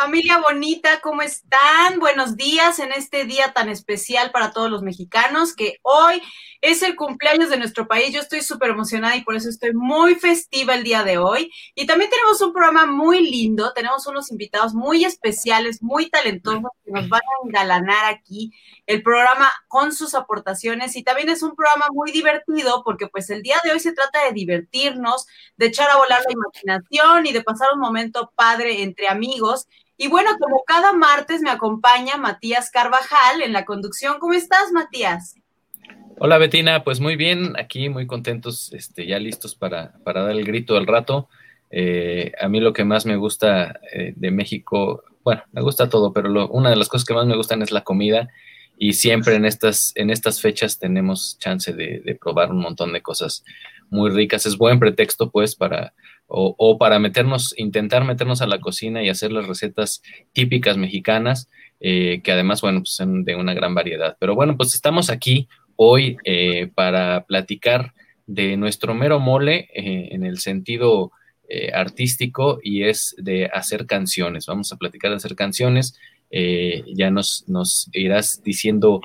Familia bonita, ¿cómo están? Buenos días en este día tan especial para todos los mexicanos, que hoy es el cumpleaños de nuestro país. Yo estoy súper emocionada y por eso estoy muy festiva el día de hoy. Y también tenemos un programa muy lindo, tenemos unos invitados muy especiales, muy talentosos, que nos van a engalanar aquí el programa con sus aportaciones. Y también es un programa muy divertido porque pues el día de hoy se trata de divertirnos, de echar a volar la imaginación y de pasar un momento padre entre amigos. Y bueno, como cada martes me acompaña Matías Carvajal en la conducción. ¿Cómo estás, Matías? Hola, Betina. Pues muy bien, aquí muy contentos, este, ya listos para, para dar el grito al rato. Eh, a mí lo que más me gusta eh, de México, bueno, me gusta todo, pero una de las cosas que más me gustan es la comida y siempre en estas, en estas fechas tenemos chance de probar un montón de cosas muy ricas. Es buen pretexto, pues, para, o, para meternos, intentar meternos a la cocina y hacer las recetas típicas mexicanas, eh, que además, bueno, pues son de una gran variedad. Pero bueno, pues estamos aquí hoy eh, para platicar de nuestro mero mole eh, en el sentido artístico y es de hacer canciones. Vamos a platicar de hacer canciones. ya nos, nos irás diciendo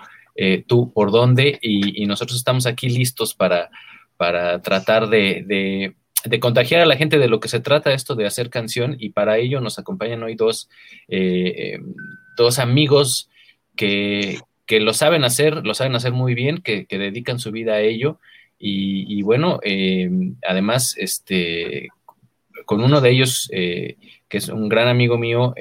tú por dónde y, nosotros estamos aquí listos para, para tratar de de contagiar a la gente de lo que se trata esto de hacer canción y para ello nos acompañan hoy dos, eh, dos amigos que, lo saben hacer, lo saben hacer muy bien, que, dedican su vida a ello y, bueno, eh, además, este, con uno de ellos, eh, que es un gran amigo mío,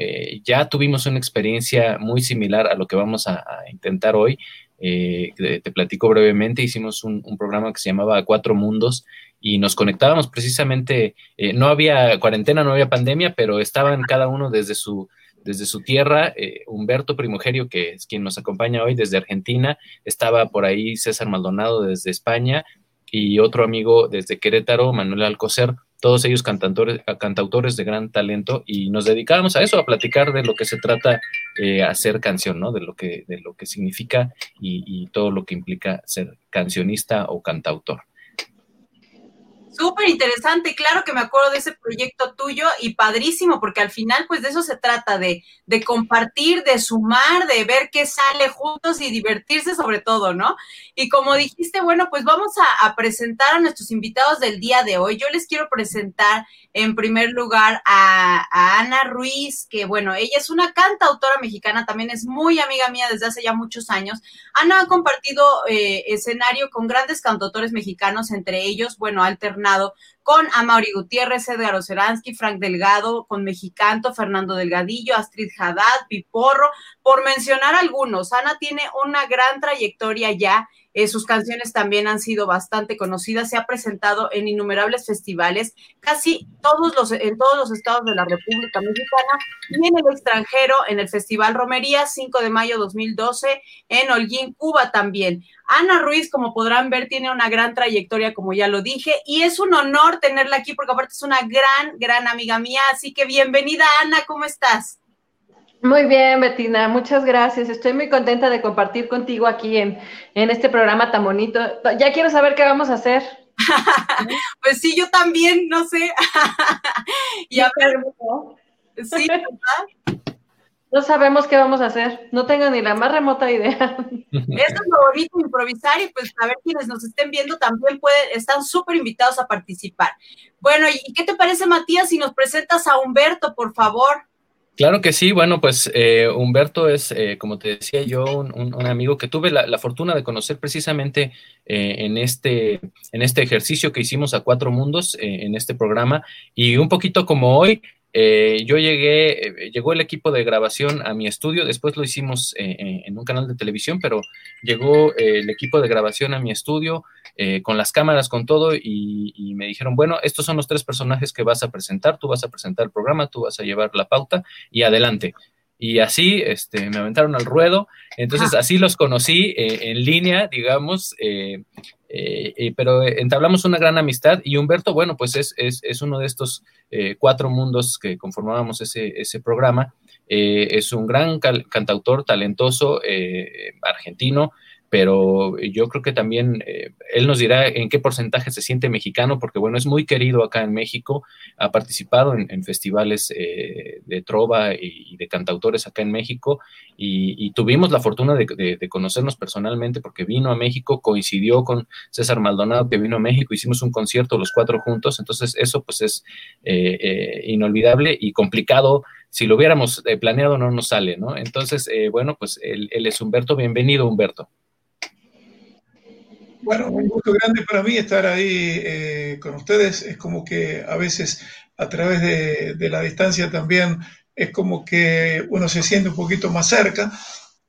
ya tuvimos una experiencia muy similar a lo que vamos a, intentar hoy. Te, platico brevemente, hicimos un, un, programa que se llamaba Cuatro Mundos y nos conectábamos precisamente, eh, no había cuarentena, no había pandemia, pero estaban cada uno desde su, desde su tierra, eh, Humberto Primogerio, que es quien nos acompaña hoy desde Argentina, estaba por ahí César Maldonado desde España y otro amigo desde Querétaro, Manuel Alcocer, todos ellos cantautores, de gran talento y nos dedicábamos a eso, a platicar de lo que se trata eh, hacer canción, ¿no? De lo que, de lo que significa y todo lo que implica ser cancionista o cantautor. Súper interesante, claro que me acuerdo de ese proyecto tuyo y padrísimo, porque al final, pues de eso se trata, de, de compartir, de sumar, de ver qué sale juntos y divertirse sobre todo, ¿no? Y como dijiste, bueno, pues vamos a, presentar a nuestros invitados del día de hoy. Yo les quiero presentar en primer lugar a, Ana Ruiz, que bueno, ella es una cantautora mexicana, también es muy amiga mía desde hace ya muchos años. Ana ha compartido eh, escenario con grandes cantautores mexicanos, entre ellos, bueno, con Amaury Gutiérrez, Edgar Oceransky, Frank Delgado, con Mexicanto, Fernando Delgadillo, Astrid Haddad, Piporro, por mencionar algunos. Ana tiene una gran trayectoria ya eh, sus canciones también han sido bastante conocidas, se ha presentado en innumerables festivales, casi todos los, en todos los estados de la República Mexicana y en el extranjero, en el Festival Romería, 5 de mayo 2012, en Holguín, Cuba también. Ana Ruiz, como podrán ver, tiene una gran trayectoria, como ya lo dije, y es un honor tenerla aquí porque aparte es una gran, gran amiga mía. Así que bienvenida, Ana, ¿cómo estás? Muy bien, Betina, muchas gracias. Estoy muy contenta de compartir contigo aquí en, este programa tan bonito. Ya quiero saber qué vamos a hacer. pues sí, yo también, no sé. y a ver, sí, No sabemos qué vamos a hacer, no tengo ni la más remota idea. Eso es lo bonito, improvisar y pues a ver quienes nos estén viendo también pueden, están súper invitados a participar. Bueno, ¿y qué te parece, Matías, si nos presentas a Humberto, por favor? Claro que sí, bueno, pues eh, Humberto es, eh, como te decía yo, un, amigo que tuve la, fortuna de conocer precisamente eh, en, este, en este ejercicio que hicimos a Cuatro Mundos, en este programa, y un poquito como hoy, yo llegué, llegó el equipo de grabación a mi estudio, después lo hicimos en un canal de televisión, pero llegó el equipo de grabación a mi estudio, eh, con las cámaras, con todo, y, me dijeron, bueno, estos son los tres personajes que vas a presentar, tú vas a presentar el programa, tú vas a llevar la pauta y adelante. Y así este, me aventaron al ruedo, entonces así los conocí eh, en línea, digamos, eh, pero entablamos una gran amistad y Humberto, bueno, pues es, es, uno de estos cuatro mundos que conformábamos ese, ese programa. es un gran cantautor talentoso argentino, pero yo creo que también eh, él nos dirá en qué porcentaje se siente mexicano, porque bueno, es muy querido acá en México, ha participado en, festivales eh, de trova y, de cantautores acá en México, y, tuvimos la fortuna de, conocernos personalmente porque vino a México, coincidió con César Maldonado que vino a México, hicimos un concierto los cuatro juntos, entonces eso pues es eh, inolvidable y complicado si lo hubiéramos planeado no nos sale, ¿no? Entonces, bueno, pues él, es Humberto, bienvenido Humberto. Bueno, un gusto grande para mí estar ahí eh, con ustedes. Es como que a veces a través de, la distancia también es como que uno se siente un poquito más cerca.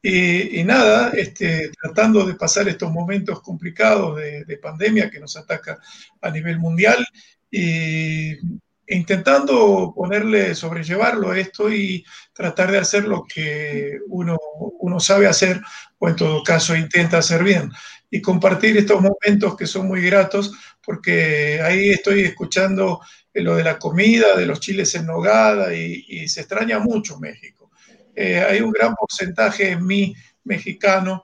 Y, nada, este, tratando de pasar estos momentos complicados de, pandemia que nos ataca a nivel mundial y intentando ponerle, sobrellevarlo a esto y tratar de hacer lo que uno, uno sabe hacer o en todo caso intenta hacer bien y compartir estos momentos que son muy gratos, porque ahí estoy escuchando lo de la comida, de los chiles en nogada y, se extraña mucho México. Eh, hay un gran porcentaje en mí mexicano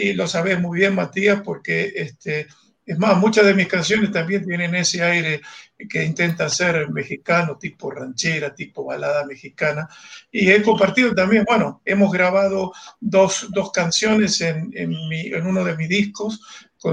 y lo sabes muy bien, Matías, porque este, es más, muchas de mis canciones también tienen ese aire que intenta ser mexicano, tipo ranchera, tipo balada mexicana. Y he compartido también, bueno, hemos grabado dos, dos canciones en, en, en, uno de mis discos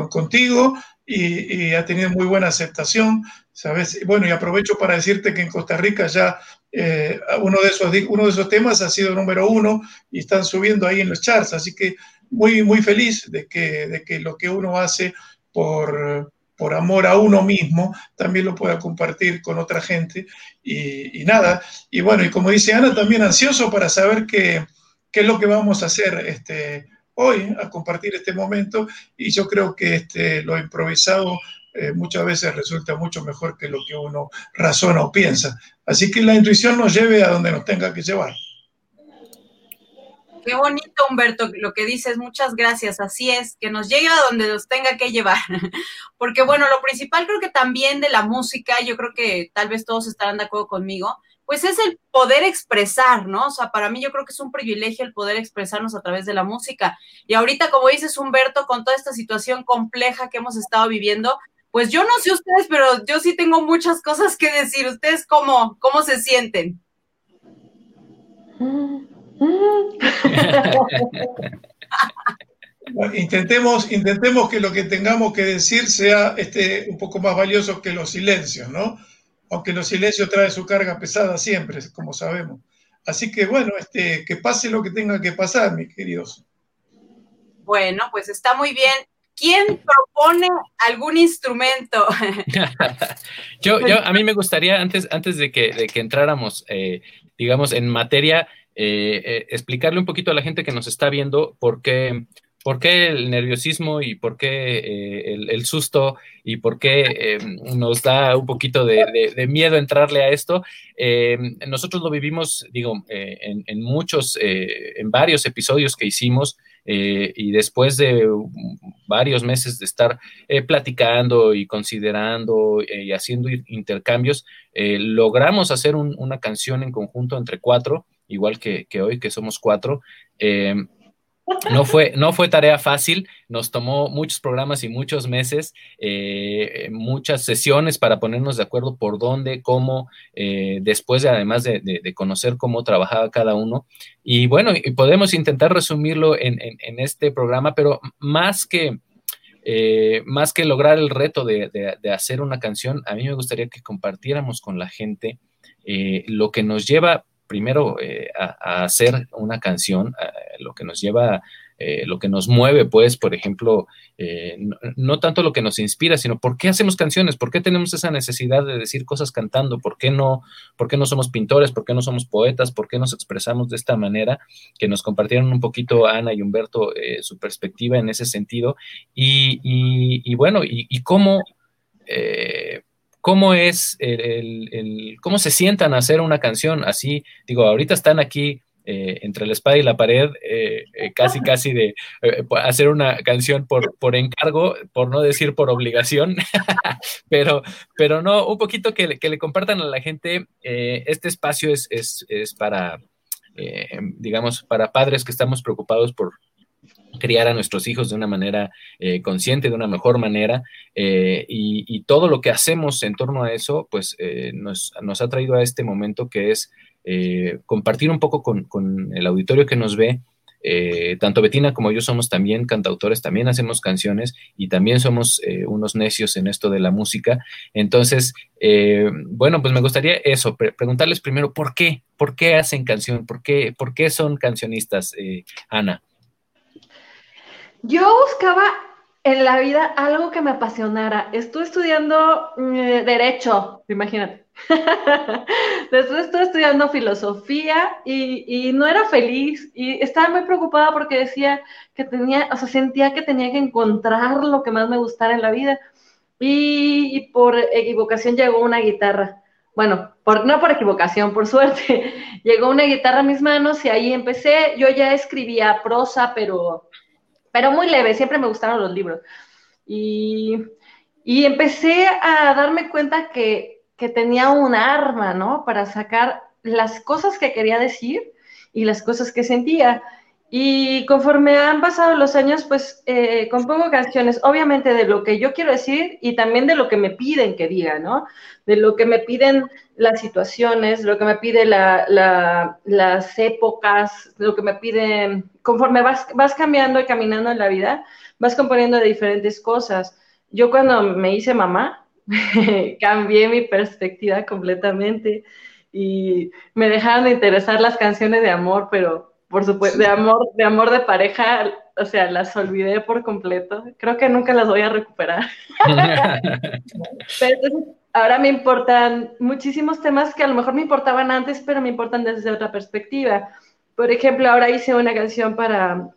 contigo y, ha tenido muy buena aceptación, ¿sabes? Bueno, y aprovecho para decirte que en Costa Rica ya eh, uno, de esos, uno de esos temas ha sido número uno y están subiendo ahí en los charts, así que muy, muy feliz de que, de que lo que uno hace por, amor a uno mismo, también lo pueda compartir con otra gente. Y, nada, y bueno, y como dice Ana, también ansioso para saber qué, qué es lo que vamos a hacer este, hoy, a compartir este momento. Y yo creo que este, lo improvisado eh, muchas veces resulta mucho mejor que lo que uno razona o piensa. Así que la intuición nos lleve a donde nos tenga que llevar. Qué bonito, Humberto, lo que dices. Muchas gracias. Así es, que nos llegue a donde nos tenga que llevar. Porque, bueno, lo principal creo que también de la música, yo creo que tal vez todos estarán de acuerdo conmigo, pues es el poder expresar, ¿no? O sea, para mí yo creo que es un privilegio el poder expresarnos a través de la música. Y ahorita, como dices, Humberto, con toda esta situación compleja que hemos estado viviendo, pues yo no sé ustedes, pero yo sí tengo muchas cosas que decir. ¿Ustedes cómo, cómo se sienten? Mm intentemos, intentemos que lo que tengamos que decir sea este, un poco más valioso que los silencios, ¿no? Aunque los silencios traen su carga pesada siempre, como sabemos. Así que bueno, este, que pase lo que tenga que pasar, mis queridos. Bueno, pues está muy bien. ¿Quién propone algún instrumento? yo, yo, a mí me gustaría, antes, antes de, que, de que entráramos, eh, digamos, en materia, eh, eh, explicarle un poquito a la gente que nos está viendo por qué, por qué el nerviosismo y por qué eh, el, susto y por qué nos da un poquito de, miedo entrarle a esto. nosotros lo vivimos, digo, en, en, muchos, en varios episodios que hicimos. y después de varios meses de estar platicando y considerando y haciendo intercambios, logramos hacer una canción en conjunto entre cuatro igual que, hoy, que somos cuatro. Eh, no fue, no fue tarea fácil, nos tomó muchos programas y muchos meses, eh, muchas sesiones para ponernos de acuerdo por dónde, cómo, eh, después de además de, conocer cómo trabajaba cada uno. Y bueno, y podemos intentar resumirlo en, este programa, pero más que, más que lograr el reto de, hacer una canción, a mí me gustaría que compartiéramos con la gente lo que nos lleva primero eh, a, hacer una canción, lo que nos lleva, eh, lo que nos mueve, pues, por ejemplo, eh, no, tanto lo que nos inspira, sino por qué hacemos canciones, por qué tenemos esa necesidad de decir cosas cantando, por qué no, por qué no somos pintores, por qué no somos poetas, por qué nos expresamos de esta manera, que nos compartieron un poquito Ana y Humberto su perspectiva en ese sentido, y, bueno, y, cómo cómo es el, cómo se sientan a hacer una canción así. Digo, ahorita están aquí eh, entre la espada y la pared, eh, eh, casi, casi de hacer una canción por, por encargo, por no decir por obligación, pero, pero no, un poquito que, le compartan a la gente. este espacio es, es, es para, digamos, para padres que estamos preocupados por criar a nuestros hijos de una manera eh, consciente, de una mejor manera, eh, y, todo lo que hacemos en torno a eso, pues eh, nos, ha traído a este momento que es compartir un poco con, con, el auditorio que nos ve tanto Betina como yo somos también cantautores, también hacemos canciones y también somos unos necios en esto de la música. Entonces, bueno, pues me gustaría eso, preguntarles primero, ¿por qué? ¿Por qué hacen canción? ¿Por qué, por qué son cancionistas, Ana? Yo buscaba en la vida algo que me apasionara. Estuve estudiando mm, derecho, imagínate. Después estuve estudiando filosofía y, no era feliz y estaba muy preocupada porque decía que tenía, o sea, sentía que tenía que encontrar lo que más me gustara en la vida. Y, por equivocación llegó una guitarra. Bueno, no por equivocación, por suerte. llegó una guitarra a mis manos y ahí empecé. Yo ya escribía prosa, pero, pero muy leve, siempre me gustaron los libros. Y, y empecé a darme cuenta que que tenía un arma, ¿no? Para sacar las cosas que quería decir y las cosas que sentía. Y conforme han pasado los años, pues eh, compongo canciones, obviamente de lo que yo quiero decir y también de lo que me piden que diga, ¿no? De lo que me piden las situaciones, lo que me pide las épocas, lo que me piden, conforme vas, vas cambiando y caminando en la vida, vas componiendo de diferentes cosas. Yo cuando me hice mamá, cambié mi perspectiva completamente y me dejaron de interesar las canciones de amor, pero por supuesto, de amor, de amor de pareja, o sea, las olvidé por completo. Creo que nunca las voy a recuperar. pero ahora me importan muchísimos temas que a lo mejor me importaban antes, pero me importan desde otra perspectiva. Por ejemplo, ahora hice una canción para,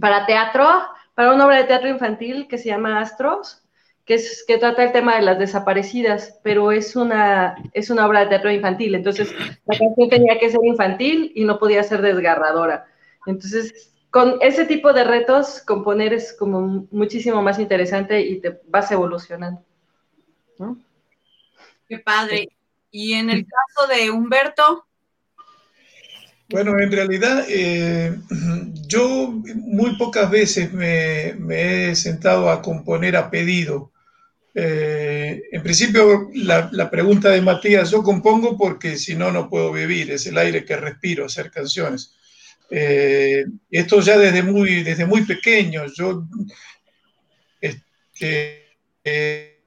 para teatro, para una obra de teatro infantil que se llama Astros que, es, que trata el tema de las desaparecidas, pero es una, es una obra de teatro infantil, entonces la canción tenía que ser infantil y no podía ser desgarradora. Entonces, con ese tipo de retos, componer es como muchísimo más interesante y te vas evolucionando. Qué padre. Y en el caso de Humberto. Bueno, en realidad eh, yo muy pocas veces me, me, he sentado a componer a pedido. Eh, en principio, la, pregunta de Matías, yo compongo porque si no, no puedo vivir, es el aire que respiro, hacer canciones. Eh, esto ya desde muy, desde muy pequeño, yo este, eh,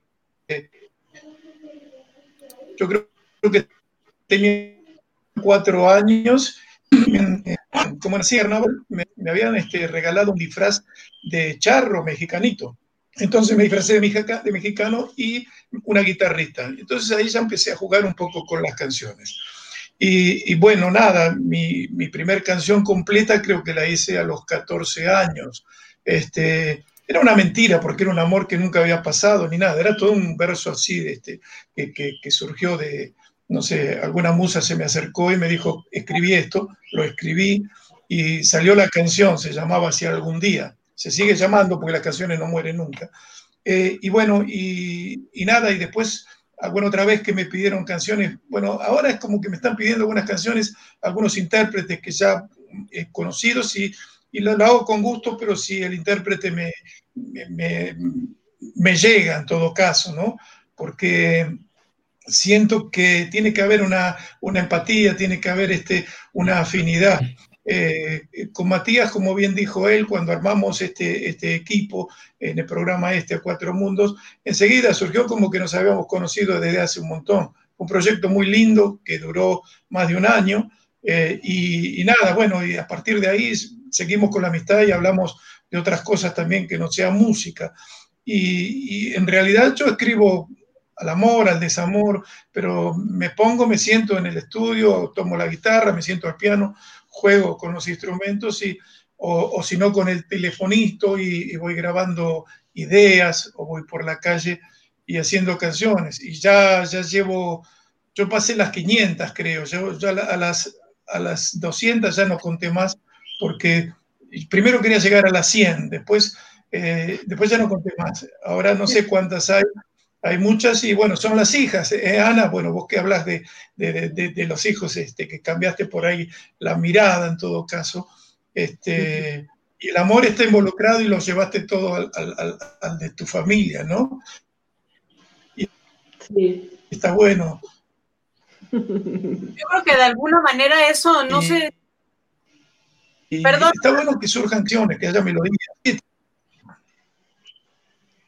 yo creo que tenía cuatro años, como en Sierra, me, me habían este, regalado un disfraz de charro mexicanito. Entonces me disfrazé de, mexicano y una guitarrista. Entonces ahí ya empecé a jugar un poco con las canciones. Y, bueno, nada, mi, mi, primer canción completa creo que la hice a los 14 años. Este, era una mentira porque era un amor que nunca había pasado ni nada. Era todo un verso así de este, que, que surgió de, no sé, alguna musa se me acercó y me dijo, escribí esto, lo escribí y salió la canción, se llamaba Hacia algún día se sigue llamando porque las canciones no mueren nunca. Eh, y bueno, y, nada, y después, alguna otra vez que me pidieron canciones, bueno, ahora es como que me están pidiendo algunas canciones, algunos intérpretes que ya he conocidos y, y lo, hago con gusto, pero si el intérprete me, me, me, llega en todo caso, ¿no? Porque siento que tiene que haber una, una empatía, tiene que haber este, una afinidad. Eh, con Matías, como bien dijo él, cuando armamos este, este equipo en el programa este a Cuatro Mundos, enseguida surgió como que nos habíamos conocido desde hace un montón. Un proyecto muy lindo que duró más de un año eh, y, nada, bueno, y a partir de ahí seguimos con la amistad y hablamos de otras cosas también que no sea música. Y, y en realidad yo escribo al amor, al desamor, pero me pongo, me siento en el estudio, tomo la guitarra, me siento al piano, juego con los instrumentos y, o, si no con el telefonista y, voy grabando ideas o voy por la calle y haciendo canciones. Y ya, ya llevo, yo pasé las 500 creo, yo, ya a, las, a las 200 ya no conté más porque primero quería llegar a las 100, después, eh, después ya no conté más. Ahora no sé cuántas hay, hay muchas y bueno, son las hijas. Eh, Ana, bueno, vos que hablas de, de, los hijos, este, que cambiaste por ahí la mirada en todo caso. Este, y el amor está involucrado y lo llevaste todo al, de tu familia, ¿no? sí. Está bueno. Yo creo que de alguna manera eso no se... Perdón. Está bueno que surjan canciones, que haya melodías.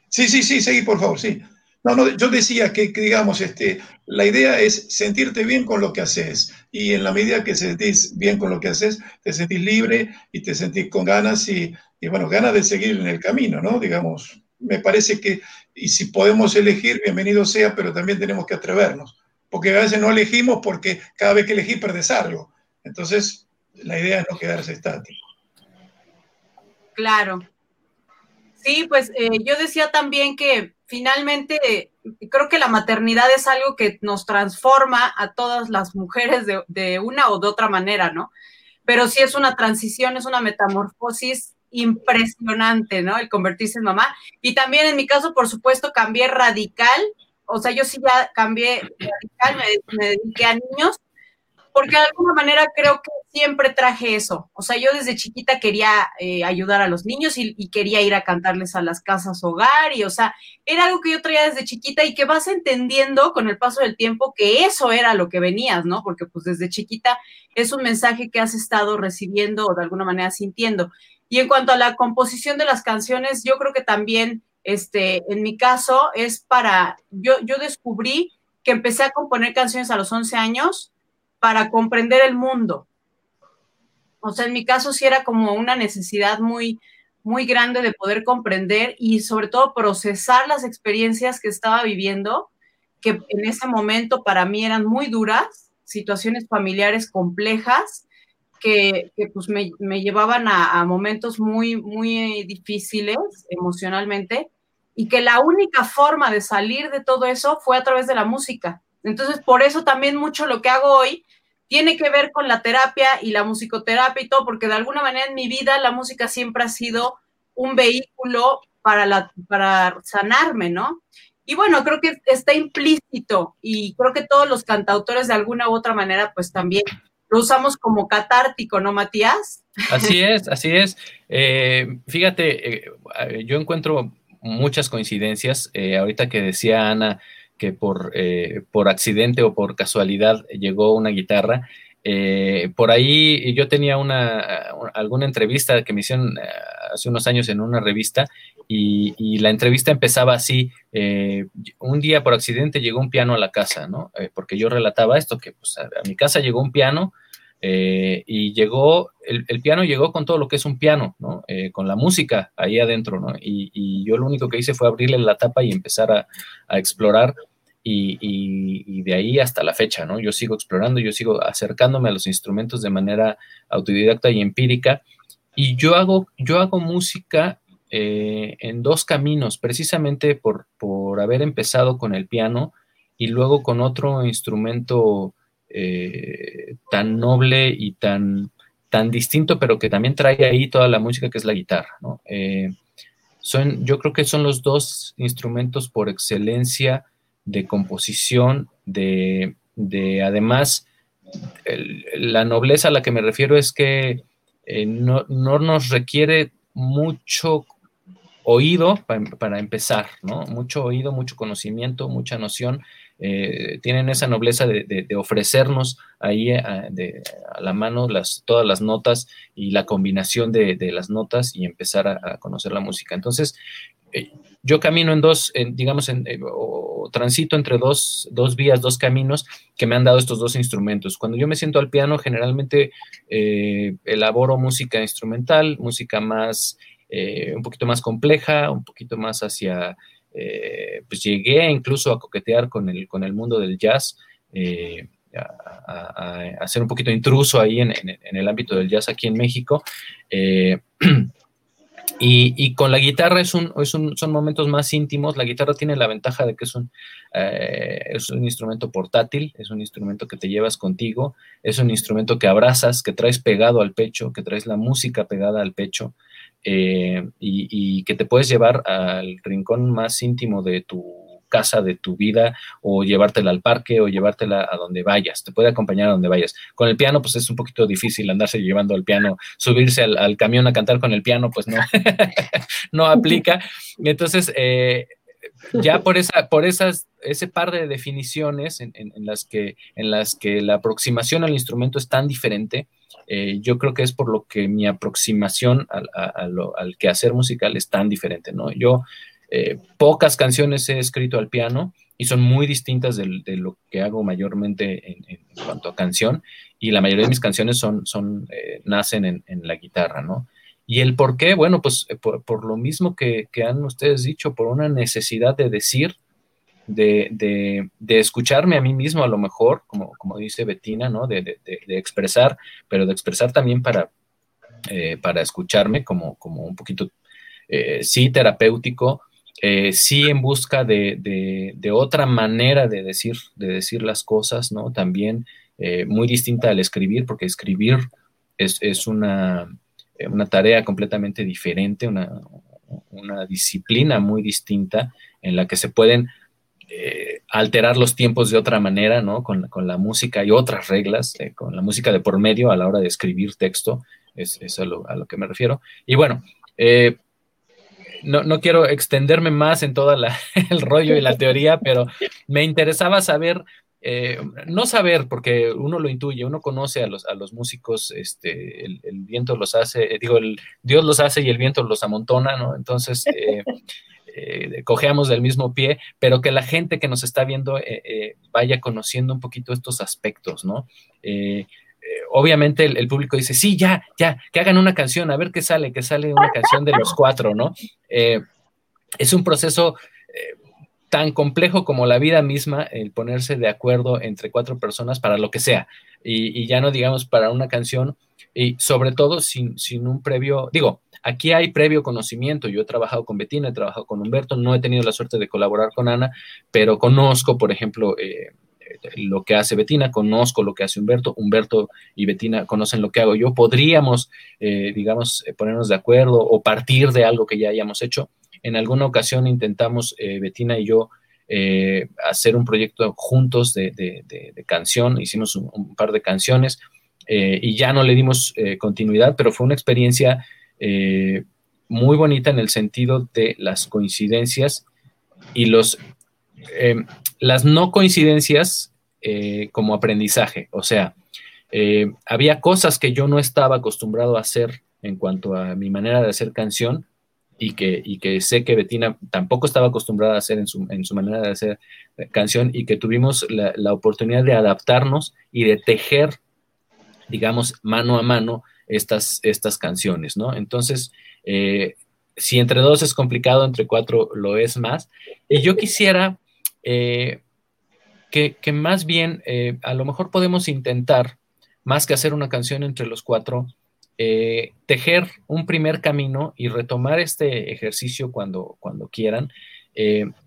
Sí, sí, sí, seguí por favor, sí. No, no, yo decía que, digamos, este, la idea es sentirte bien con lo que haces y en la medida que sentís bien con lo que haces, te sentís libre y te sentís con ganas y, bueno, ganas de seguir en el camino, ¿no? Digamos, me parece que, y si podemos elegir, bienvenido sea, pero también tenemos que atrevernos, porque a veces no elegimos porque cada vez que elegís perdés algo. Entonces, la idea es no quedarse estático. Claro. Sí, pues eh, yo decía también que finalmente creo que la maternidad es algo que nos transforma a todas las mujeres de, una o de otra manera, ¿no? Pero sí es una transición, es una metamorfosis impresionante, ¿no? El convertirse en mamá. Y también en mi caso, por supuesto, cambié radical, o sea, yo sí ya cambié radical, me, dediqué a niños, porque de alguna manera creo que siempre traje eso. O sea, yo desde chiquita quería eh, ayudar a los niños y, quería ir a cantarles a las casas hogar y, o sea, era algo que yo traía desde chiquita y que vas entendiendo con el paso del tiempo que eso era lo que venías, ¿no? Porque pues desde chiquita es un mensaje que has estado recibiendo o de alguna manera sintiendo. Y en cuanto a la composición de las canciones, yo creo que también, este, en mi caso, es para, yo, yo descubrí que empecé a componer canciones a los 11 años para comprender el mundo. O sea, en mi caso sí era como una necesidad muy, muy grande de poder comprender y sobre todo procesar las experiencias que estaba viviendo, que en ese momento para mí eran muy duras, situaciones familiares complejas, que, pues me, llevaban a, a, momentos muy, muy difíciles emocionalmente y que la única forma de salir de todo eso fue a través de la música. Entonces, por eso también mucho lo que hago hoy tiene que ver con la terapia y la musicoterapia y todo, porque de alguna manera en mi vida la música siempre ha sido un vehículo para, la, para sanarme, ¿no? Y bueno, creo que está implícito y creo que todos los cantautores de alguna u otra manera pues también lo usamos como catártico, ¿no, Matías? Así es, así es. Eh, fíjate, eh, yo encuentro muchas coincidencias. Eh, ahorita que decía Ana, que por, eh, por accidente o por casualidad llegó una guitarra. Eh, por ahí yo tenía una, alguna entrevista que me hicieron eh, hace unos años en una revista y, la entrevista empezaba así, un día por accidente llegó un piano a la casa, ¿no? porque yo relataba esto, que pues, a, mi casa llegó un piano y llegó, el, piano llegó con todo lo que es un piano, ¿no? con la música ahí adentro, ¿no? Y, yo lo único que hice fue abrirle la tapa y empezar a, a explorar y, de ahí hasta la fecha, ¿no? Yo sigo explorando, yo sigo acercándome a los instrumentos de manera autodidacta y empírica. Y yo hago, yo hago música eh, en dos caminos, precisamente por, por, haber empezado con el piano y luego con otro instrumento eh, tan noble y tan, tan distinto, pero que también trae ahí toda la música que es la guitarra, ¿no? Eh, son, yo creo que son los dos instrumentos por excelencia de composición, de, además, la nobleza a la que me refiero es que eh, no, nos requiere mucho oído para, empezar, ¿no? Mucho oído, mucho conocimiento, mucha noción. Eh, tienen esa nobleza de, ofrecernos ahí eh, a, la mano las, todas las notas y la combinación de, las notas y empezar a, conocer la música. Entonces, yo camino en dos, digamos, en, eh, o transito entre dos, vías, dos caminos que me han dado estos dos instrumentos. Cuando yo me siento al piano, generalmente eh, elaboro música instrumental, música más, eh, un poquito más compleja, un poquito más hacia, pues llegué incluso a coquetear con el, con el mundo del jazz. A, ser un poquito intruso ahí en, el ámbito del jazz aquí en México. Y, con la guitarra es un, son momentos más íntimos. La guitarra tiene la ventaja de que es un, eh, es un instrumento portátil, es un instrumento que te llevas contigo, es un instrumento que abrazas, que traes pegado al pecho, que traes la música pegada al pecho eh, y, que te puedes llevar al rincón más íntimo de tu casa de tu vida o llevártela al parque o llevártela a donde vayas, te puede acompañar a donde vayas. Con el piano, pues es un poquito difícil andarse llevando al piano, subirse al, camión a cantar con el piano, pues no, no aplica. Entonces, eh, ya por esa, por esas, ese par de definiciones en, las que, en las que la aproximación al instrumento es tan diferente, eh, yo creo que es por lo que mi aproximación al, al quehacer musical es tan diferente, ¿no? Yo eh, pocas canciones he escrito al piano y son muy distintas de, lo que hago mayormente en, cuanto a canción y la mayoría de mis canciones son, eh, nacen en, la guitarra, ¿no? Y el por qué, bueno, pues por, lo mismo que, han ustedes dicho, por una necesidad de decir, de, escucharme a mí mismo a lo mejor, como, como dice Betina, ¿no? De, expresar, pero de expresar también para, eh, para escucharme como, como un poquito, eh, sí, terapéutico, eh, sí en busca de, otra manera de decir, de decir las cosas, ¿no? También muy distinta al escribir, porque escribir es, una, una, tarea completamente diferente, una, una disciplina muy distinta en la que se pueden eh, alterar los tiempos de otra manera, ¿no? Con, la música y otras reglas, eh, con la música de por medio a la hora de escribir texto, es, a, lo, que me refiero. Y bueno, eh, no, quiero extenderme más en todo el rollo y la teoría, pero me interesaba saber, no saber, porque uno lo intuye, uno conoce a los, a los músicos, este, el, viento los hace, digo, el, Dios los hace y el viento los amontona, ¿no? Entonces, eh, cojeamos del mismo pie, pero que la gente que nos está viendo eh, eh, vaya conociendo un poquito estos aspectos, ¿no? Obviamente el, público dice, sí, ya, ya, que hagan una canción, a ver qué sale, que sale una canción de los cuatro, ¿no? es un proceso tan complejo como la vida misma, el ponerse de acuerdo entre cuatro personas para lo que sea, y, ya no digamos para una canción, y sobre todo sin, sin un previo, digo, Aquí hay previo conocimiento. Yo he trabajado con Betina, he trabajado con Humberto, no he tenido la suerte de colaborar con Ana, pero conozco, por ejemplo, eh, lo que hace Betina, conozco lo que hace Humberto, Humberto y Betina conocen lo que hago yo. Podríamos, eh, digamos, eh, ponernos de acuerdo o partir de algo que ya hayamos hecho. En alguna ocasión intentamos, Betina y yo, hacer un proyecto juntos de, canción, hicimos un, par de canciones y ya no le dimos continuidad, pero fue una experiencia eh, muy bonita en el sentido de las coincidencias y los, eh, las no coincidencias eh, como aprendizaje. O sea, había cosas que yo no estaba acostumbrado a hacer en cuanto a mi manera de hacer canción y que, y que sé que Betina tampoco estaba acostumbrada a hacer en su, en su manera de hacer canción y que tuvimos la, oportunidad de adaptarnos y de tejer, digamos, mano a mano estas, estas canciones, ¿no? Entonces, eh, si entre dos es complicado, entre cuatro lo es más. Y yo quisiera eh, que, más bien, eh, a lo mejor podemos intentar, más que hacer una canción entre los cuatro, tejer un primer camino y retomar este ejercicio cuando, cuando quieran,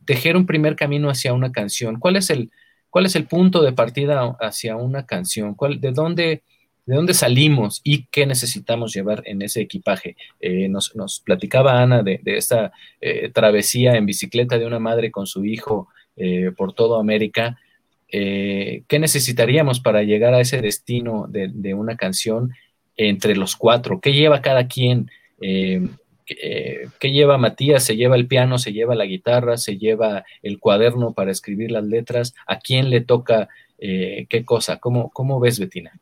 tejer un primer camino hacia una canción. ¿Cuál es el, cuál es el punto de partida hacia una canción? ¿Cuál, ¿De dónde de dónde salimos y qué necesitamos llevar en ese equipaje. Eh, nos, platicaba Ana de, esta eh, travesía en bicicleta de una madre con su hijo eh, por toda América. ¿Qué necesitaríamos para llegar a ese destino de, una canción entre los cuatro? ¿Qué lleva cada quien? ¿Qué lleva Matías? ¿Se lleva el piano? ¿Se lleva la guitarra? ¿Se lleva el cuaderno para escribir las letras? ¿A quién le toca qué cosa? ¿Cómo, cómo ves, Betina?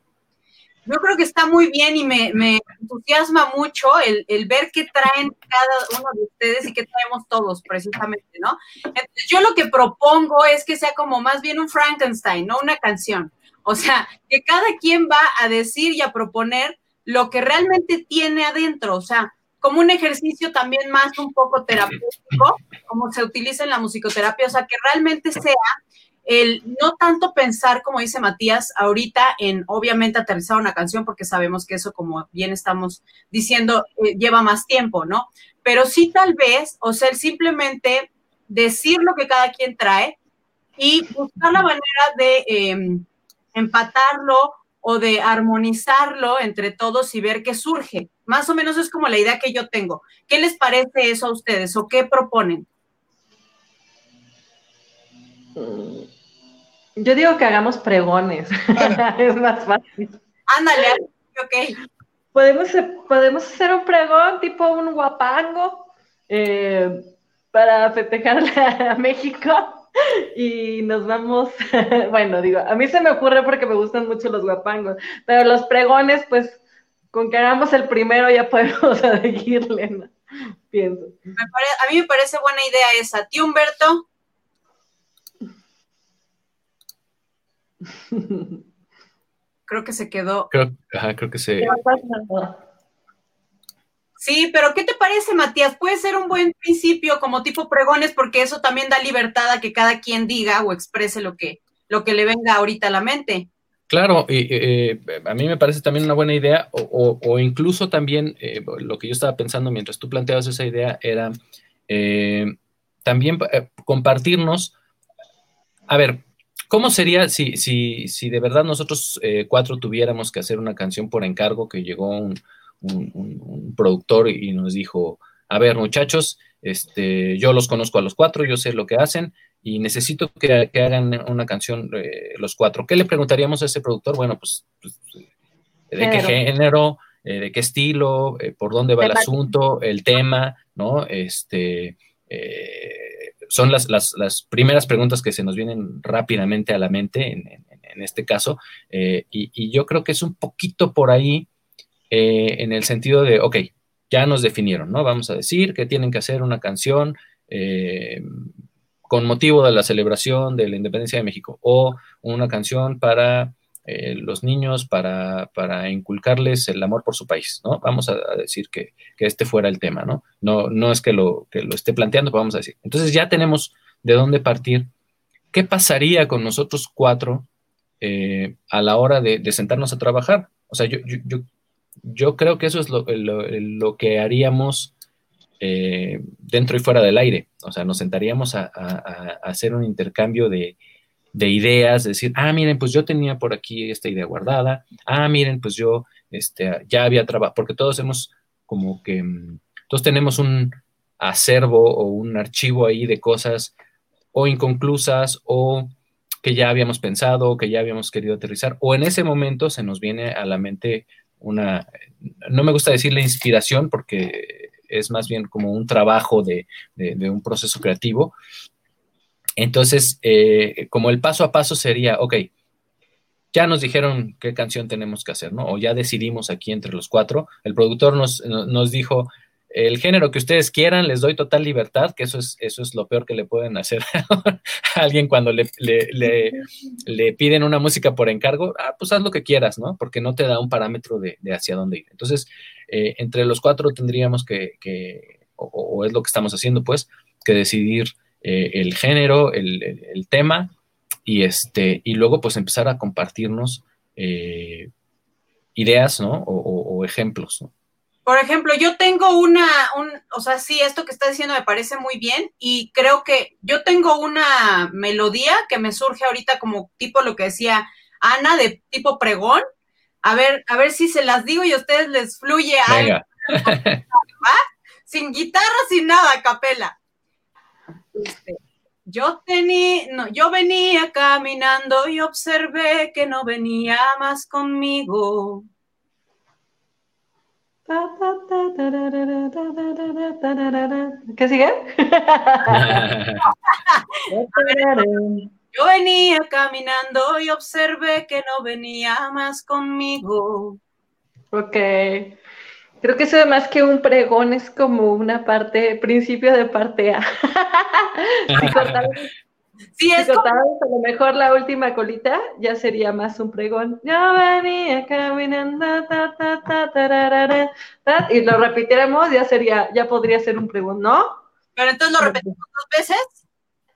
Yo creo que está muy bien y me, entusiasma mucho el, ver qué traen cada uno de ustedes y qué traemos todos, precisamente, ¿no? Entonces, yo lo que propongo es que sea como más bien un Frankenstein, no una canción. O sea, que cada quien va a decir y a proponer lo que realmente tiene adentro, o sea, como un ejercicio también más un poco terapéutico, como se utiliza en la musicoterapia, o sea, que realmente sea el no tanto pensar, como dice Matías, ahorita en obviamente aterrizar una canción, porque sabemos que eso, como bien estamos diciendo, eh, lleva más tiempo, ¿no? Pero sí tal vez, o sea, el simplemente decir lo que cada quien trae y buscar la manera de em, empatarlo o de armonizarlo entre todos y ver qué surge. Más o menos es como la idea que yo tengo. ¿Qué les parece eso a ustedes o qué proponen? Yo digo que hagamos pregones. es más fácil. Ándale, ok. Podemos, podemos hacer un pregón tipo un guapango eh, para festejar a México y nos vamos, bueno, digo, a mí se me ocurre porque me gustan mucho los guapangos, pero los pregones, pues, con que hagamos el primero ya podemos seguirle, ¿no? Pienso. a mí me parece buena idea esa. ¿Tío Humberto? Creo que se quedó. Creo, ajá, creo que se. Sí, pero ¿qué te parece, Matías? Puede ser un buen principio como tipo pregones, porque eso también da libertad a que cada quien diga o exprese lo que, lo que le venga ahorita a la mente. Claro, y, eh, a mí me parece también una buena idea, o, incluso también eh, lo que yo estaba pensando mientras tú planteabas esa idea era eh, también compartirnos, a ver, ¿Cómo sería si, si, si de verdad nosotros eh, cuatro tuviéramos que hacer una canción por encargo que llegó un, productor y nos dijo, a ver muchachos, este, yo los conozco a los cuatro, yo sé lo que hacen y necesito que, hagan una canción eh, los cuatro. ¿Qué le preguntaríamos a ese productor? Bueno, pues, pues de qué género, eh, de qué estilo, por dónde va el asunto, el tema, ¿no? Este, son las, primeras preguntas que se nos vienen rápidamente a la mente en, este caso. Eh, y, yo creo que es un poquito por ahí eh, en el sentido de, ok, ya nos definieron, ¿no? Vamos a decir que tienen que hacer una canción eh, con motivo de la celebración de la independencia de México o una canción para eh, los niños para, inculcarles el amor por su país, ¿no? Vamos a, decir que, este fuera el tema, ¿no? No, no es que lo, que lo esté planteando, pero vamos a decir. Entonces ya tenemos de dónde partir. ¿Qué pasaría con nosotros cuatro eh, a la hora de, sentarnos a trabajar? O sea, yo, yo, yo, creo que eso es lo, lo, que haríamos eh, dentro y fuera del aire. O sea, nos sentaríamos a hacer un intercambio de, de ideas, decir, ah, miren, pues yo tenía por aquí esta idea guardada, ah, miren, pues yo este, ya había trabajado, porque todos hemos como que, mm, todos tenemos un acervo o un archivo ahí de cosas o inconclusas o que ya habíamos pensado, o que ya habíamos querido aterrizar, o en ese momento se nos viene a la mente una, no me gusta decir la inspiración porque es más bien como un trabajo de, de un proceso creativo, entonces, eh, como el paso a paso sería, ok, ya nos dijeron qué canción tenemos que hacer, ¿no? O ya decidimos aquí entre los cuatro. El productor nos, nos dijo, el género que ustedes quieran, les doy total libertad, que eso es, eso es lo peor que le pueden hacer a alguien cuando le, le, piden una música por encargo, ah, pues haz lo que quieras, ¿no? Porque no te da un parámetro de, hacia dónde ir. Entonces, eh, entre los cuatro tendríamos que, que o, es lo que estamos haciendo, pues, que decidir eh, el género, el, tema, y, este, y luego pues empezar a compartirnos eh, ideas, ¿no? O, ejemplos, Por ejemplo, yo tengo una, un, o sea, sí, esto que está diciendo me parece muy bien y creo que yo tengo una melodía que me surge ahorita como tipo lo que decía Ana, de tipo pregón. A ver, a ver si se las digo y a ustedes les fluye algo. Sin guitarra, sin nada, capela. Este, yo tenía, no, yo venía caminando y observé que no venía más conmigo. ¿Qué sigue? yo venía caminando y observé que no venía más conmigo. Ok. Creo que eso más que un pregón es como una parte, principio de parte A. si es a lo mejor la última colita, ya sería más un pregón. Yo venía caminando, y lo repitiéramos, ya sería, ya podría ser un pregón, ¿no? Pero entonces lo repetimos dos veces.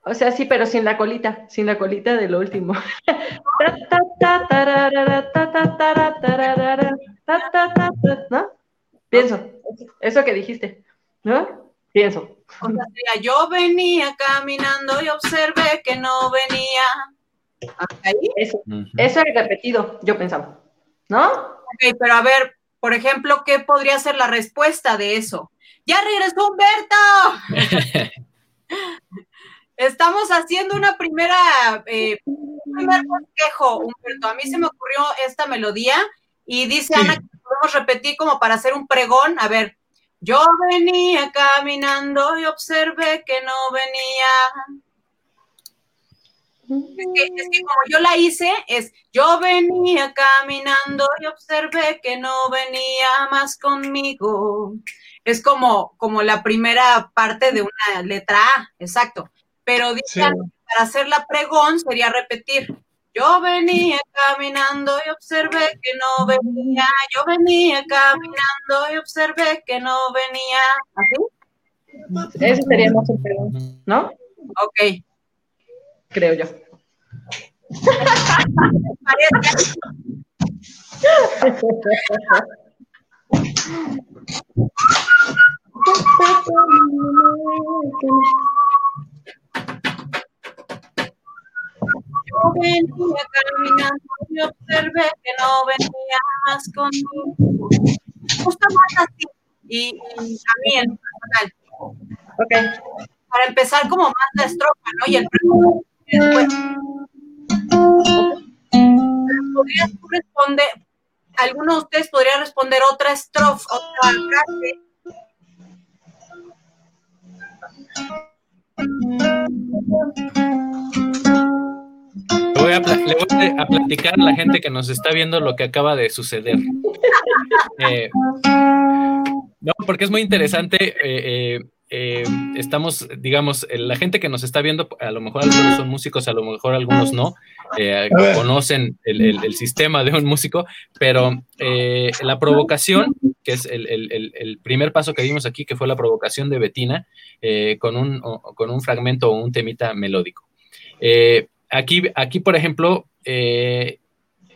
O sea, sí, pero sin la colita, sin la colita de lo último. ¿No? Pienso, eso que dijiste, ¿no? Pienso. O sea, yo venía caminando y observé que no venía. ¿Ahí? Eso, eso es repetido, yo pensaba, ¿no? Ok, pero a ver, por ejemplo, ¿qué podría ser la respuesta de eso? ¡Ya regresó Humberto! Estamos haciendo una primera, eh, un primer bosquejo, Humberto. A mí se me ocurrió esta melodía y dice Ana que podemos repetir como para hacer un pregón. A ver, yo venía caminando y observé que no venía. Es que, como yo la hice, es yo venía caminando y observé que no venía más conmigo. Es como, como la primera parte de una letra A, exacto. Pero para hacer la pregón sería repetir. Yo venía caminando y observé que no venía. Yo venía caminando y observé que no venía. ¿Así? Eso sería más un ¿no? Ok. Creo yo. Yo venía caminando y observé que no venía más conmigo. Justo más así. Y, y a mí en personal. Ok. Para empezar como más la estrofa, ¿no? Y el después. ¿Podrías tú responder? ¿Alguno de ustedes podría responder otra estrofa, otra frase? Le voy, a, le voy a platicar a la gente que nos está viendo lo que acaba de suceder. Eh, no, porque es muy interesante. Eh, eh, estamos, digamos, la gente que nos está viendo, a lo mejor algunos son músicos, a lo mejor algunos no, eh, conocen el, sistema de un músico, pero eh, la provocación, que es el, primer paso que vimos aquí, que fue la provocación de Betina, con, un, con un fragmento o un temita melódico. Aquí, aquí, por ejemplo,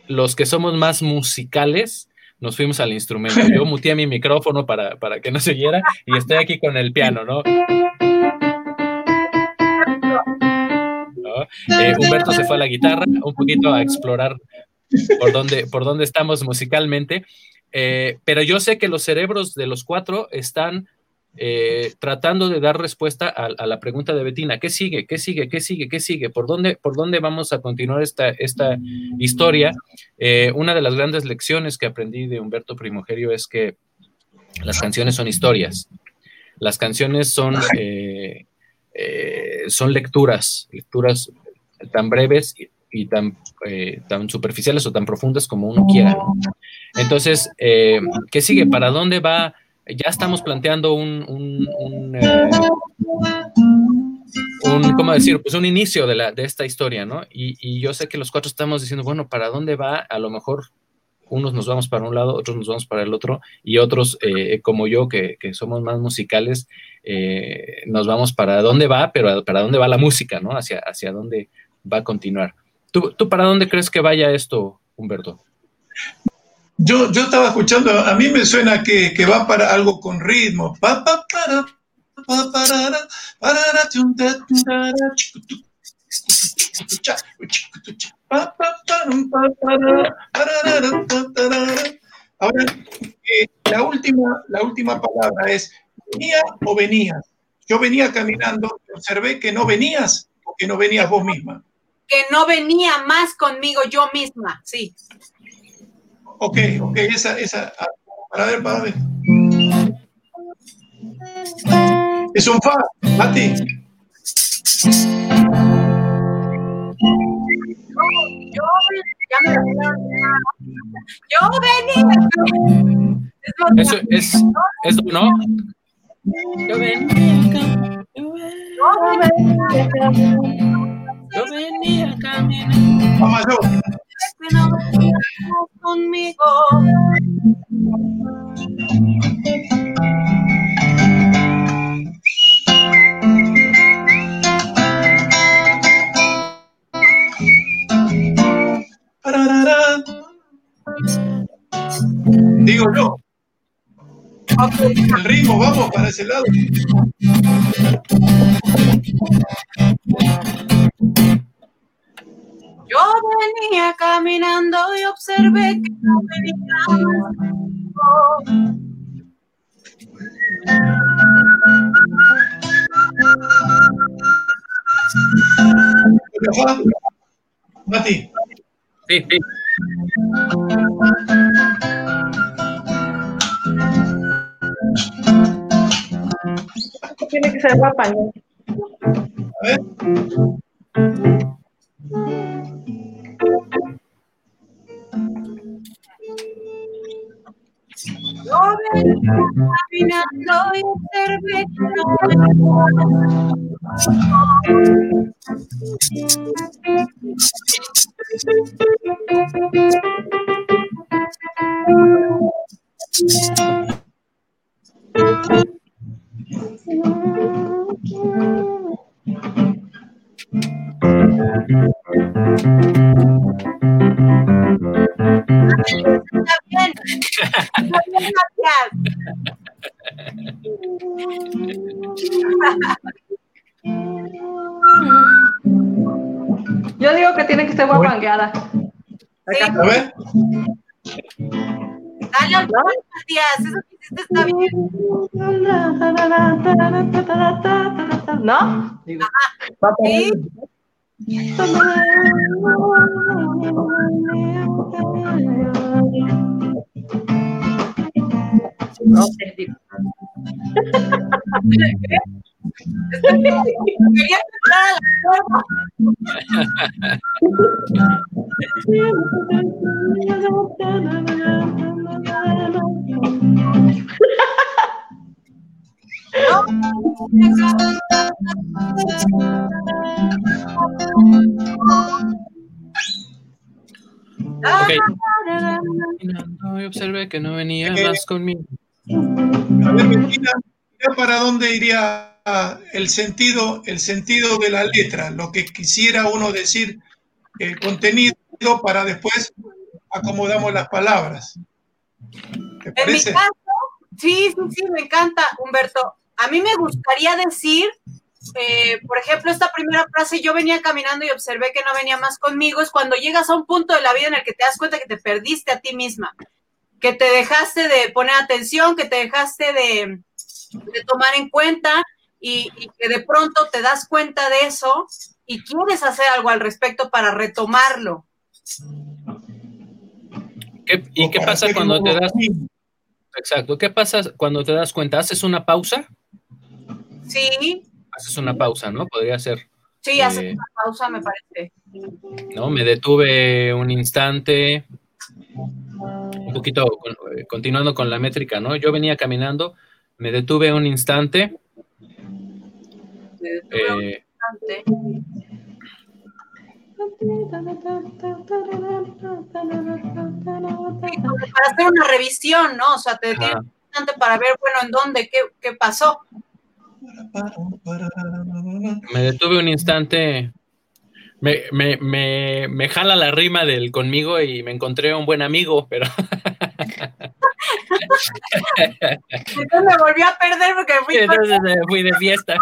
los que somos más musicales, nos fuimos al instrumento. Yo muteé mi micrófono para, que no se oyera y estoy aquí con el piano, ¿no? Eh, Humberto se fue a la guitarra, un poquito a explorar por dónde, por dónde estamos musicalmente. Eh, pero yo sé que los cerebros de los cuatro están eh, tratando de dar respuesta a, la pregunta de Betina, ¿qué sigue? ¿Qué sigue? ¿Qué sigue? ¿Qué sigue? ¿Por dónde, por dónde vamos a continuar esta, esta historia? Eh, una de las grandes lecciones que aprendí de Humberto Primogerio es que las canciones son historias. Las canciones son, eh, son lecturas, lecturas tan breves y, tan, tan superficiales o tan profundas como uno quiera. Entonces, ¿qué sigue? ¿Para dónde va? Ya estamos planteando un, un, un, eh, ¿cómo decir? Pues un inicio de, la, de esta historia, ¿no? Y, y, yo sé que los cuatro estamos diciendo, bueno, ¿para dónde va? A lo mejor unos nos vamos para un lado, otros nos vamos para el otro, y otros, eh, como yo, que, que, somos más musicales, eh, nos vamos para dónde va, pero para dónde va la música, ¿no? Hacia, hacia dónde va a continuar. ¿Tú, ¿Tú para dónde crees que vaya esto, Humberto? Yo, yo estaba escuchando, a mí me suena que, que va para algo con ritmo. Pa, pa, para, pa, para, para, Ahora, eh, la, última, la última palabra es, ¿venía o venías? Yo venía caminando, observé que no venías o que no venías vos misma. Que no venía más conmigo yo misma, sí. Ok, ok, esa, esa, para ver, para ver. Es un fa, Mati. Yo, yo venía. Eso es, es, ¿no? Yo venía. Yo venía. Yo venía caminando. Vamos yo. Que no conmigo. Digo yo. El ritmo, vamos para ese lado. Yo venía caminando y observé que no venía Mati. Sí, sí. Tiene que ser guapa. ¿no? A ver. Yo venía caminando y observé que no está bien. Está bien, Matías. Yo digo que tiene que ser guapangueada. Sí, A ver. dale Matías. Eso está bien. ¿No? Digo. Sí. No sé, digo. Quería entrar a la forma. Ok. Caminando y observé que no venía más conmigo. A ver, para dónde iría el sentido, el sentido de la letra, lo que quisiera uno decir, el contenido para después acomodamos las palabras. ¿Te En mi caso, sí, sí, sí, me encanta, Humberto. A mí me gustaría decir, eh, por ejemplo, esta primera frase, yo venía caminando y observé que no venía más conmigo, es cuando llegas a un punto de la vida en el que te das cuenta que te perdiste a ti misma, que te dejaste de poner atención, que te dejaste de, de tomar en cuenta y, y que de pronto te das cuenta de eso y quieres hacer algo al respecto para retomarlo. ¿Qué- ¿Y qué pasa cuando te das. Exacto. ¿Qué pasa cuando te das cuenta? ¿Haces una pausa? Sí, Haces una pausa, ¿no? Podría ser, sí, hace Eh. una pausa, me parece. ¿no? Me detuve un instante, un poquito eh, continuando con la métrica, ¿no? Yo venía caminando, me detuve un instante, eh, Bastante. para hacer una revisión, ¿no? O sea, te un instante para ver, bueno, en dónde, qué, qué pasó. me detuve un instante, me, me, me, me jala la rima del conmigo y me encontré un buen amigo, pero Entonces me volví a perder porque fui entonces eh, fui de fiesta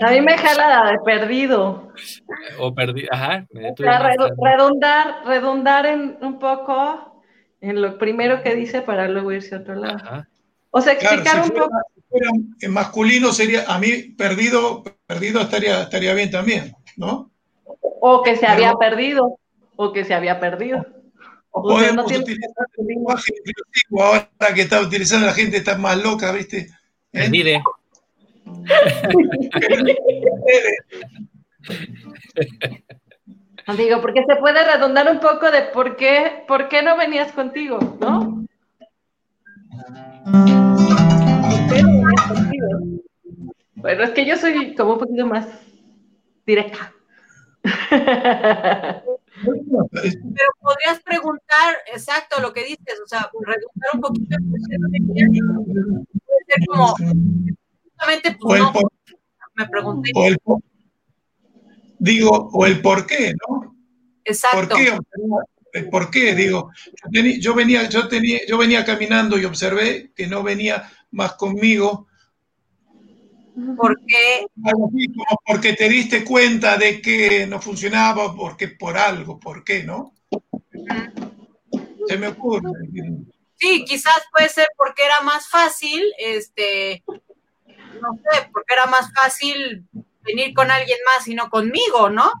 A mí me jala la de perdido. o perdí, ajá, O sea, redundar, redundar en un poco en lo primero que dice para luego irse a otro lado. Ajá. O sea, Claro, explicar si un fuera, poco. fuera en masculino sería, a mí perdido, perdido estaría, estaría bien también, ¿no? O que se había perdido. O que se había perdido. O O sea, no podemos utilizar el lenguaje inclusivo ahora que está utilizando la gente está más loca, ¿viste? ¿Eh? Perdide. Digo, porque se puede redundar un poco de por qué, por qué no venías contigo, ¿no? ¿Por qué no venías contigo? Bueno, es que yo soy como un poquito más directa. Pero podrías preguntar, exacto, lo que dices, o sea, redundar un poquito. por venías. Puede ser como, justamente, pues el no, por- me pregunté, o el por- digo, o el por qué, ¿no? ¿Por exacto. qué? El por qué, digo, yo, venía, yo tenía, yo venía caminando y observé que no venía más conmigo, Porque, porque te diste cuenta de que no funcionaba, porque por algo, ¿por qué, no? Se me ocurre. sí, quizás puede ser porque era más fácil, este, no sé, porque era más fácil venir con alguien más, sino conmigo, ¿no?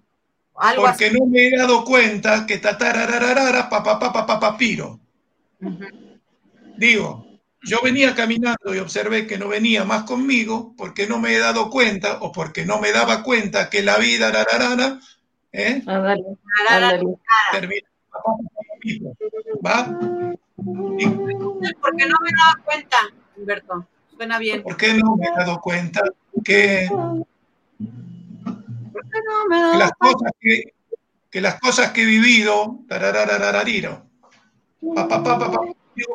Algo Porque no me he dado cuenta que tatarararara papapapapapiro. Digo, yo venía caminando y observé que no venía más conmigo porque no me he dado cuenta o porque no me daba cuenta que la vida rararara, ¿eh? termina. ¿Va? Porque no me daba cuenta, Humberto. Suena bien. ¿Por qué no me he dado cuenta que, no me que las cosas que, que, las cosas que he vivido, tararararariro, pa, pa, pa,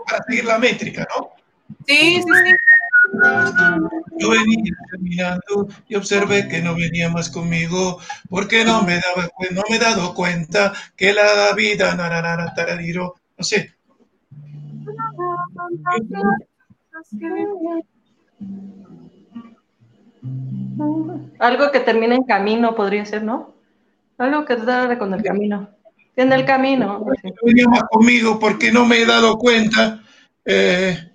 para seguir la métrica, ¿no? Sí, sí, sí. Yo venía caminando y observé que no venía más conmigo porque no me daba no me he dado cuenta que la vida taradiro, no sé. Algo que termine en camino podría ser, ¿no? Algo que te con el camino. En el camino. No venía más conmigo porque no me he dado cuenta eh,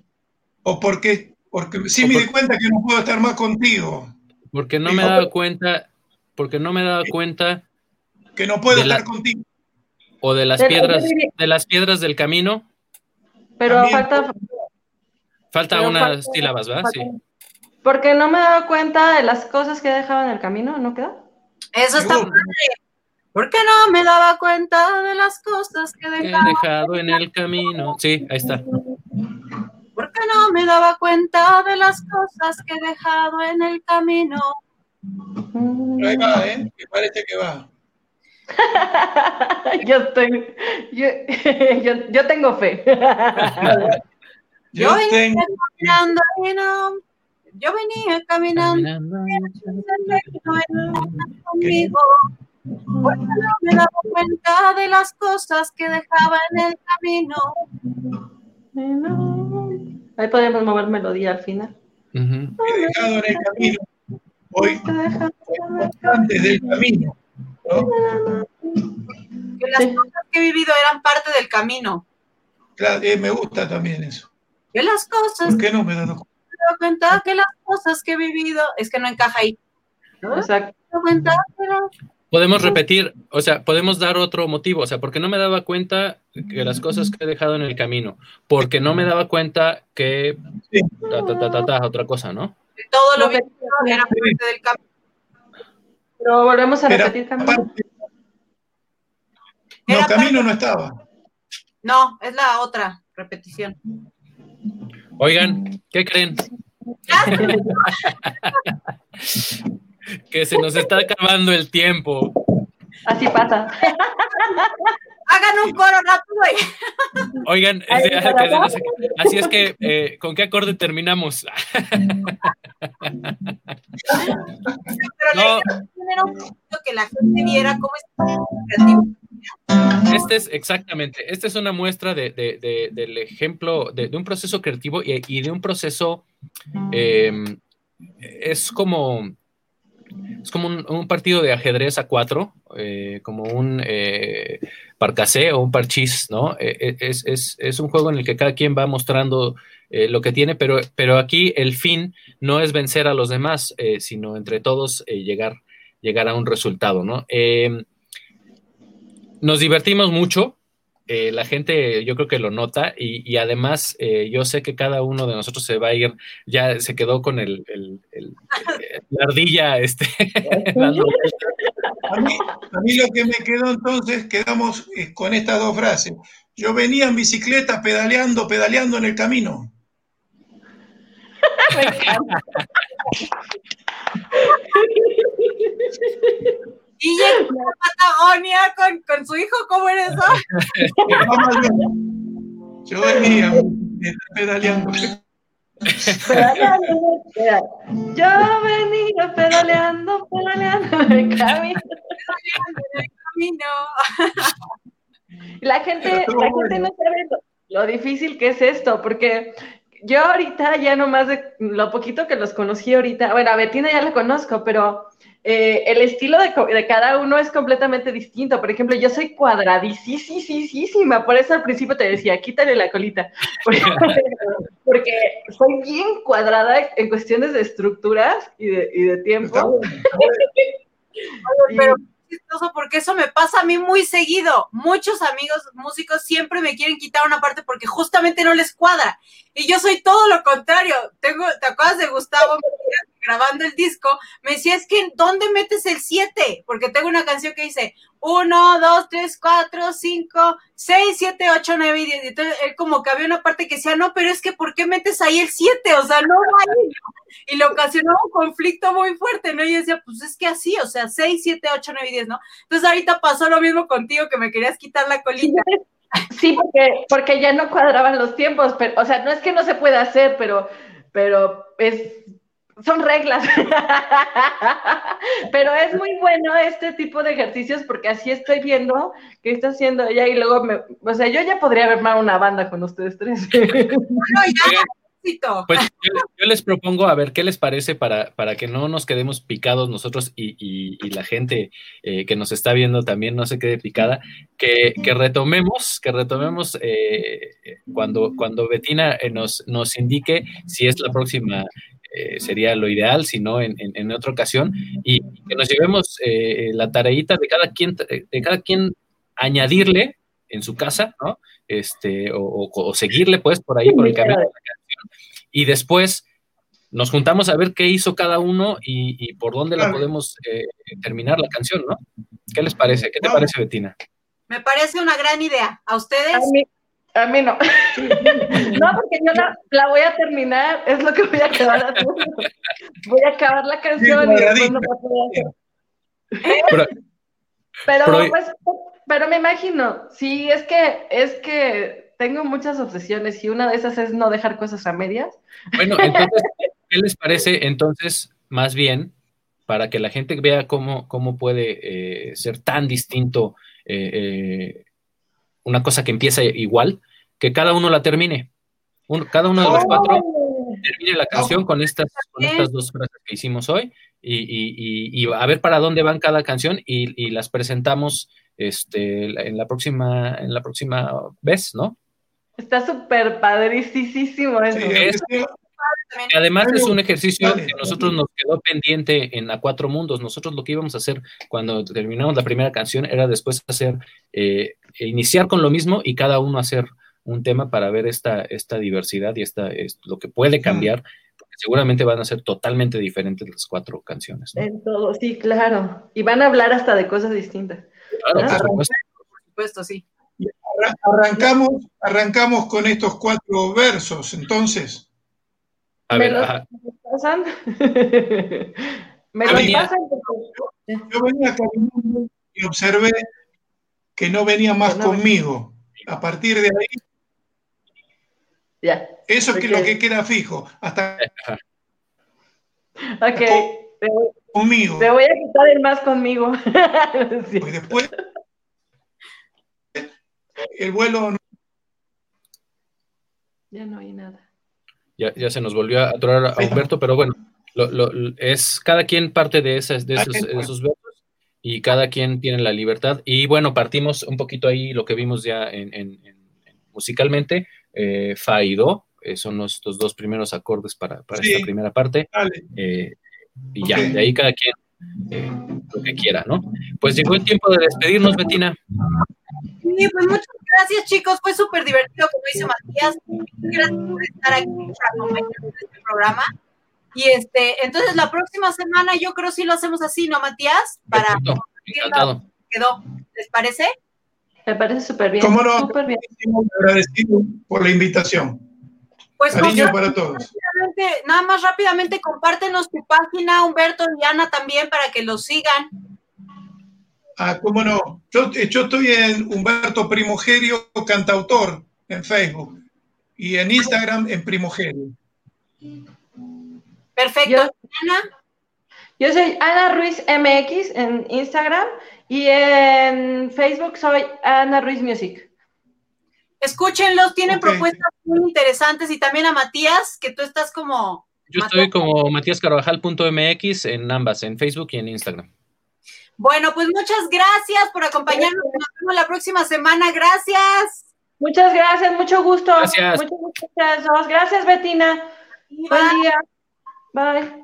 o porque, porque sí me di cuenta que no puedo estar más contigo. Porque no me he dado cuenta, porque no me he dado cuenta que no puedo estar contigo. O de las piedras, de las piedras del camino. Pero falta. Falta unas sílabas, ¿verdad? Sí. Porque no me he dado cuenta de las cosas que he dejado en el camino, ¿no queda? Eso está padre. Porque no me daba cuenta de las cosas que, he dejado en el camino. Sí, ahí está porque no me daba cuenta de las cosas que he dejado en el camino. ahí va, ¿eh? Me parece que va. yo, estoy, yo, tengo fe. yo, venía caminando y no, yo venía caminando, conmigo, porque no me daba cuenta de las cosas que dejaba en el camino. Ahí podemos mover melodía al final. He dejado en el camino. Hoy, antes del camino. Que las cosas que he vivido eran parte del camino. Claro, eh, me gusta también eso. Que las cosas. ¿Por qué no me he dado cuenta? que las cosas que he vivido. Es que no encaja ahí. Exacto. Podemos repetir, o sea, podemos dar otro motivo, o sea, porque no me daba cuenta que las cosas que he dejado en el camino, porque no me daba cuenta que ta, ta, ta, ta, otra cosa, ¿no? Todo lo que era parte del camino. Pero volvemos a repetir camino. No, camino no estaba. No, es la otra repetición. Oigan, ¿qué creen? que se nos está acabando el tiempo. Así pasa. Hagan un coro rápido. Oigan, así es que, eh, ¿con qué acorde terminamos? no. que la gente viera cómo Este es exactamente, esta es una muestra de, del ejemplo de, un proceso creativo y, de un proceso, em, es como es como un, partido de ajedrez a cuatro, eh, como un eh, o un parchís, ¿no? Eh, es, un juego en el que cada quien va mostrando lo que tiene, pero, pero aquí el fin no es vencer a los demás, sino entre todos llegar, llegar a un resultado, ¿no? nos divertimos mucho, eh, la gente yo creo que lo nota y, además eh, yo sé que cada uno de nosotros se va a ir, ya se quedó con el, la ardilla este, a, mí, a, mí, lo que me quedó entonces, quedamos eh, con estas dos frases. Yo venía en bicicleta pedaleando, pedaleando en el camino. Y en la Patagonia con, con, su hijo, ¿cómo era eso? Yo venía pedaleando. Yo venía pedaleando, pedaleando en el camino. La gente, la gente no sabe lo, difícil que es esto, porque yo ahorita ya nomás de lo poquito que los conocí ahorita, bueno, a Betina ya la conozco, pero eh, el estilo de, cada uno es completamente distinto. Por ejemplo, yo soy cuadradísima, por eso al principio te decía, quítale la colita, porque, soy bien cuadrada en cuestiones de estructuras y de, tiempo. Pero porque eso me pasa a mí muy seguido. Muchos amigos músicos siempre me quieren quitar una parte porque justamente no les cuadra. Y yo soy todo lo contrario. Tengo, ¿te acuerdas de Gustavo grabando el disco? Me decía, es que ¿dónde metes el 7? Porque tengo una canción que dice 1, 2, 3, 4, 5, 6, 7, 8, 9 y 10. Entonces él como que había una parte que decía, no, pero es que ¿por qué metes ahí el 7? O sea, no hay. Y le ocasionó un conflicto muy fuerte, ¿no? Y yo decía, pues es que así, o sea, 6, 7, 8, 9 y 10, ¿no? Entonces ahorita pasó lo mismo contigo, que me querías quitar la colita. Sí, porque, porque ya no cuadraban los tiempos, pero, o sea, no es que no se pueda hacer, pero, pero es, son reglas. pero es muy bueno este tipo de ejercicios porque así estoy viendo que está haciendo ella y luego me, o sea, yo ya podría armar una banda con ustedes tres. Pues yo, les propongo a ver qué les parece para, para que no nos quedemos picados nosotros y, la gente eh, que nos está viendo también no se quede picada, que, retomemos, que retomemos eh, cuando, cuando Betina eh, nos, nos indique si es la próxima sería lo ideal, si no en, en, otra ocasión, y que nos llevemos la tareita de cada quien, de cada quien añadirle en su casa, ¿no? Este, o, seguirle pues por ahí, por el camino de la canción. Y después nos juntamos a ver qué hizo cada uno y, por dónde la podemos eh, terminar la canción, ¿no? ¿Qué les parece? ¿Qué te parece, Betina? Me parece una gran idea. ¿A ustedes? A mí, no. no, porque yo la, voy a terminar, es lo que voy a acabar haciendo. Voy a acabar la canción y después no Pero, pero, pues, pero me imagino, sí, es que, es que tengo muchas obsesiones y una de esas es no dejar cosas a medias. Bueno, entonces, ¿qué les parece entonces, más bien, para que la gente vea cómo, cómo puede eh, ser tan distinto eh, eh, una cosa que empieza igual, que cada uno la termine? cada uno de los cuatro termine la canción con estas, con estas dos frases que hicimos hoy y, a ver para dónde van cada canción y, las presentamos este, en, la próxima, en la próxima vez, ¿no? Está súper padricísimo eso. Además es un ejercicio que nosotros nos quedó pendiente en A Cuatro Mundos. Nosotros lo que íbamos a hacer cuando terminamos la primera canción era después hacer, eh, iniciar con lo mismo y cada uno hacer un tema para ver esta, esta diversidad y esta, es, lo que puede cambiar seguramente van a ser totalmente diferentes las cuatro canciones. En todo, sí, claro. Y van a hablar hasta de cosas distintas. Claro, por supuesto. sí. Arrancamos, arrancamos con estos cuatro versos, entonces. A ver, ¿Me lo pasan? Yo venía caminando y observé que no venía más conmigo. A partir de ahí eso es lo que queda fijo. Hasta. Ok. conmigo. Te voy a quitar el más conmigo. Pues después. El vuelo. Ya no hay nada. Ya, se nos volvió a atorar a Humberto, pero bueno, es cada quien parte de, esas, de esos, esos versos y cada quien tiene la libertad. Y bueno, partimos un poquito ahí lo que vimos ya en musicalmente, eh, fa y do, eh, son nuestros dos primeros acordes para, esta primera parte. Eh, y ya, de ahí cada quien eh, lo que quiera, ¿no? Pues llegó el tiempo de despedirnos, Betina. Sí, pues muchas gracias, chicos. Fue súper divertido, como dice Matías. Gracias por estar aquí en este programa. Y este, entonces la próxima semana yo creo sí lo hacemos así, ¿no, Matías? Para encantado. Quedó. ¿Les parece? Me parece súper bien. ¿Cómo no? Súper bien. Agradecido por la invitación. Pues Cariño para todos. Nada más rápidamente, compártenos tu página, Humberto y Ana también, para que los sigan. Ah, cómo no. Yo, yo estoy en Humberto Primogerio, cantautor, en Facebook. Y en Instagram, en Primogerio. Perfecto. Ana. Yo soy Ana Ruiz MX en Instagram y en Facebook soy Ana Ruiz Music. Escúchenlos, tienen propuestas muy interesantes y también a Matías, que tú estás como Yo estoy como matíascarvajal.mx en ambas, en Facebook y en Instagram. Bueno, pues muchas gracias por acompañarnos. Nos vemos la próxima semana. Gracias. Muchas gracias, mucho gusto. Gracias. Muchas gracias. Gracias, Betina. Buen día. Bye.